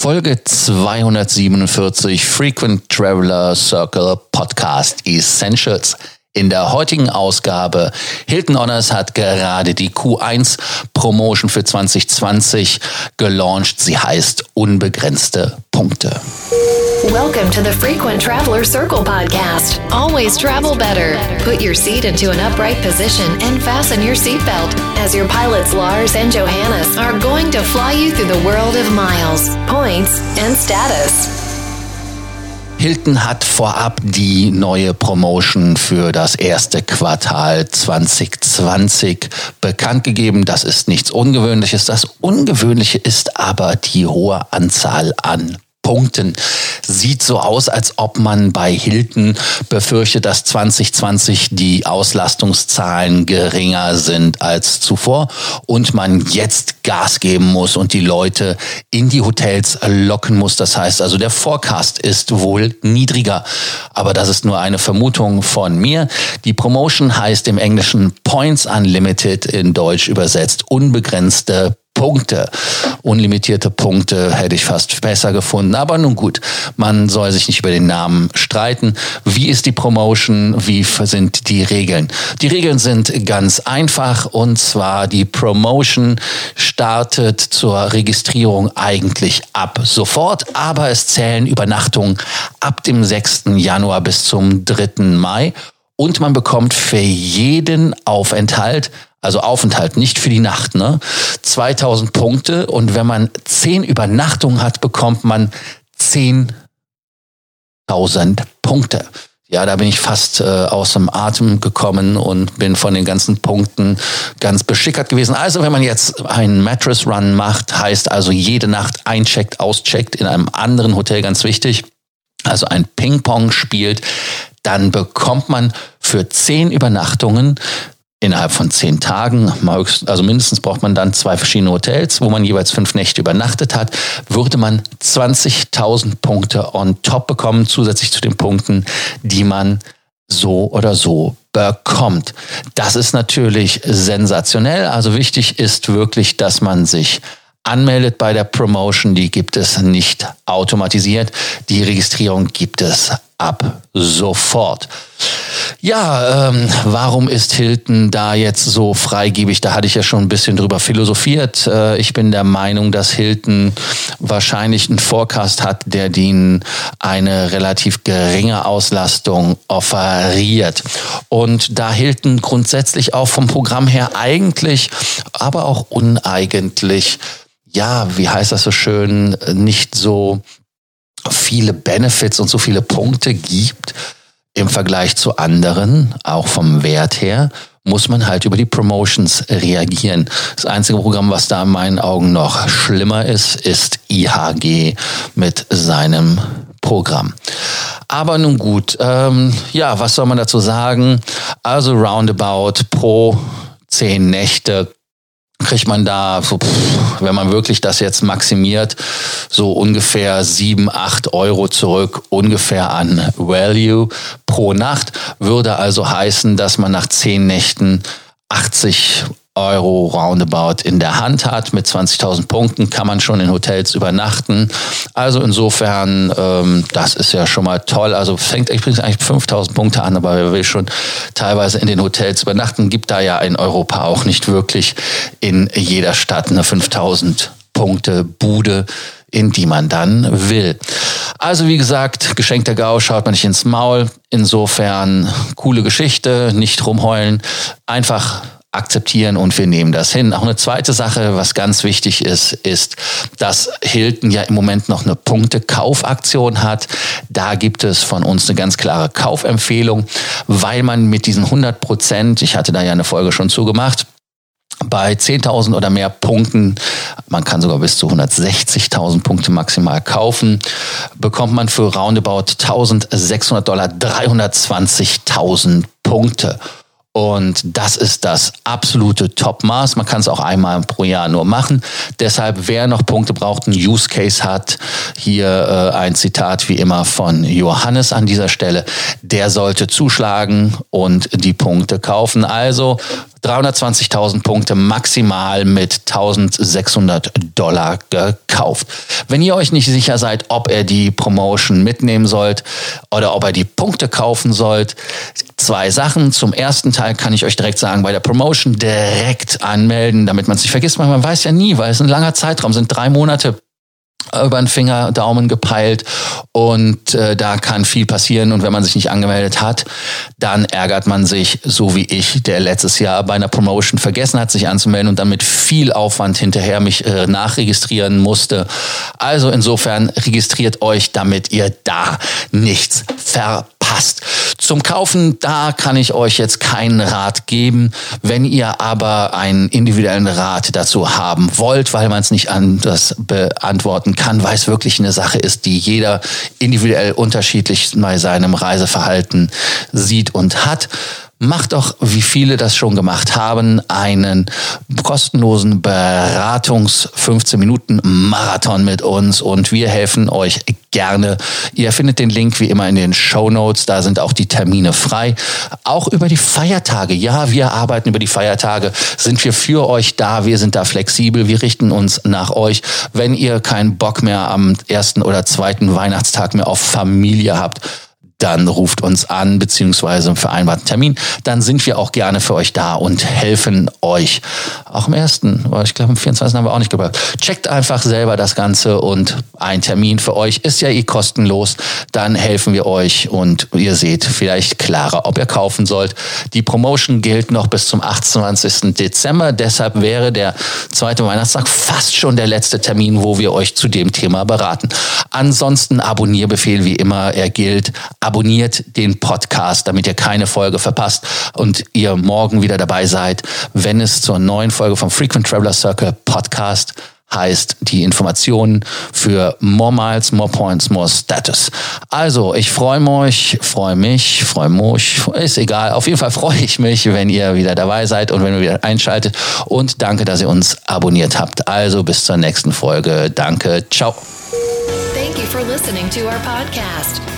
Folge 247 Frequent Traveler Circle Podcast Essentials. In der heutigen Ausgabe, Hilton Honors hat gerade die Q1 Promotion für 2020 gelauncht. Sie heißt Unbegrenzte Punkte. Welcome to the Frequent Traveler Circle podcast. Always travel better. Put your seat into an upright position and fasten your seatbelt as your pilots Lars and Johannes are to fly you through the world of miles, points, and status. Hilton hat vorab die neue Promotion für das erste Quartal 2020 bekannt gegeben. Das ist nichts Ungewöhnliches. Das Ungewöhnliche ist aber die hohe Anzahl an Punkten. Sieht so aus, als ob man bei Hilton befürchtet, dass 2020 die Auslastungszahlen geringer sind als zuvor und man jetzt Gas geben muss und die Leute in die Hotels locken muss. Das heißt also, der Forecast ist wohl niedriger. Aber das ist nur eine Vermutung von mir. Die Promotion heißt im Englischen Points Unlimited, in Deutsch übersetzt unbegrenzte Punkte. Unlimitierte Punkte hätte ich fast besser gefunden. Aber nun gut, man soll sich nicht über den Namen streiten. Wie ist die Promotion? Wie sind die Regeln? Die Regeln sind ganz einfach und zwar die Promotion startet zur Registrierung eigentlich ab sofort, aber es zählen Übernachtungen ab dem 6. Januar bis zum 3. Mai und man bekommt für jeden Aufenthalt also Aufenthalt, nicht für die Nacht, ne? 2000 Punkte und wenn man 10 Übernachtungen hat, bekommt man 10.000 Punkte. Ja, da bin ich fast äh, aus dem Atem gekommen und bin von den ganzen Punkten ganz beschickert gewesen. Also wenn man jetzt einen Mattress Run macht, heißt also jede Nacht eincheckt, auscheckt in einem anderen Hotel, ganz wichtig. Also ein Ping-Pong spielt, dann bekommt man für zehn Übernachtungen innerhalb von zehn Tagen, also mindestens braucht man dann zwei verschiedene Hotels, wo man jeweils fünf Nächte übernachtet hat, würde man 20.000 Punkte on top bekommen, zusätzlich zu den Punkten, die man so oder so bekommt. Das ist natürlich sensationell. Also wichtig ist wirklich, dass man sich anmeldet bei der Promotion. Die gibt es nicht automatisiert. Die Registrierung gibt es ab sofort. Ja, ähm, warum ist Hilton da jetzt so freigebig? Da hatte ich ja schon ein bisschen drüber philosophiert. Äh, ich bin der Meinung, dass Hilton wahrscheinlich einen Forecast hat, der ihnen eine relativ geringe Auslastung offeriert. Und da Hilton grundsätzlich auch vom Programm her eigentlich, aber auch uneigentlich, ja, wie heißt das so schön, nicht so viele Benefits und so viele Punkte gibt, im Vergleich zu anderen, auch vom Wert her, muss man halt über die Promotions reagieren. Das einzige Programm, was da in meinen Augen noch schlimmer ist, ist IHG mit seinem Programm. Aber nun gut, ähm, ja, was soll man dazu sagen? Also roundabout pro zehn Nächte kriegt man da, so, pff, wenn man wirklich das jetzt maximiert, so ungefähr sieben, acht Euro zurück, ungefähr an Value pro Nacht. Würde also heißen, dass man nach zehn Nächten 80 Euro roundabout in der Hand hat. Mit 20.000 Punkten kann man schon in Hotels übernachten. Also insofern, ähm, das ist ja schon mal toll. Also fängt übrigens eigentlich 5.000 Punkte an, aber wer will schon teilweise in den Hotels übernachten, gibt da ja in Europa auch nicht wirklich in jeder Stadt eine 5.000 Punkte Bude in die man dann will. Also wie gesagt, geschenkter Gau schaut man nicht ins Maul. Insofern coole Geschichte, nicht rumheulen, einfach akzeptieren und wir nehmen das hin. Auch eine zweite Sache, was ganz wichtig ist, ist, dass Hilton ja im Moment noch eine Punkte-Kaufaktion hat. Da gibt es von uns eine ganz klare Kaufempfehlung, weil man mit diesen 100 Prozent, ich hatte da ja eine Folge schon zugemacht, bei 10.000 oder mehr Punkten, man kann sogar bis zu 160.000 Punkte maximal kaufen, bekommt man für roundabout 1.600 Dollar 320.000 Punkte. Und das ist das absolute Topmaß. Man kann es auch einmal pro Jahr nur machen. Deshalb, wer noch Punkte braucht, einen Use Case hat, hier äh, ein Zitat wie immer von Johannes an dieser Stelle, der sollte zuschlagen und die Punkte kaufen. Also 320.000 Punkte maximal mit 1600 Dollar gekauft. Wenn ihr euch nicht sicher seid, ob ihr die Promotion mitnehmen sollt oder ob ihr die Punkte kaufen sollt, zwei Sachen. Zum ersten Teil kann ich euch direkt sagen, bei der Promotion direkt anmelden, damit man es nicht vergisst. Man weiß ja nie, weil es ein langer Zeitraum sind, drei Monate über den Finger, Daumen gepeilt und äh, da kann viel passieren und wenn man sich nicht angemeldet hat, dann ärgert man sich, so wie ich, der letztes Jahr bei einer Promotion vergessen hat, sich anzumelden und dann mit viel Aufwand hinterher mich äh, nachregistrieren musste. Also insofern registriert euch, damit ihr da nichts verpasst passt. Zum Kaufen, da kann ich euch jetzt keinen Rat geben. Wenn ihr aber einen individuellen Rat dazu haben wollt, weil man es nicht anders beantworten kann, weil es wirklich eine Sache ist, die jeder individuell unterschiedlich bei seinem Reiseverhalten sieht und hat, Macht doch, wie viele das schon gemacht haben, einen kostenlosen Beratungs 15 Minuten Marathon mit uns und wir helfen euch gerne. Ihr findet den Link wie immer in den Show Notes, da sind auch die Termine frei. Auch über die Feiertage. Ja, wir arbeiten über die Feiertage, sind wir für euch da, wir sind da flexibel, wir richten uns nach euch. Wenn ihr keinen Bock mehr am ersten oder zweiten Weihnachtstag mehr auf Familie habt, dann ruft uns an, beziehungsweise einen vereinbarten Termin. Dann sind wir auch gerne für euch da und helfen euch. Auch im ersten, aber ich glaube, im 24. haben wir auch nicht gebraucht. Checkt einfach selber das Ganze und ein Termin für euch ist ja eh kostenlos. Dann helfen wir euch und ihr seht vielleicht klarer, ob ihr kaufen sollt. Die Promotion gilt noch bis zum 28. Dezember. Deshalb wäre der zweite Weihnachtstag fast schon der letzte Termin, wo wir euch zu dem Thema beraten. Ansonsten Abonnierbefehl wie immer, er gilt abonniert den Podcast, damit ihr keine Folge verpasst und ihr morgen wieder dabei seid, wenn es zur neuen Folge vom Frequent Traveler Circle Podcast heißt die Informationen für More Miles, More Points, More Status. Also, ich freue mich, freue mich, freue mich, ist egal. Auf jeden Fall freue ich mich, wenn ihr wieder dabei seid und wenn ihr wieder einschaltet. Und danke, dass ihr uns abonniert habt. Also, bis zur nächsten Folge. Danke, ciao. Thank you for listening to our podcast.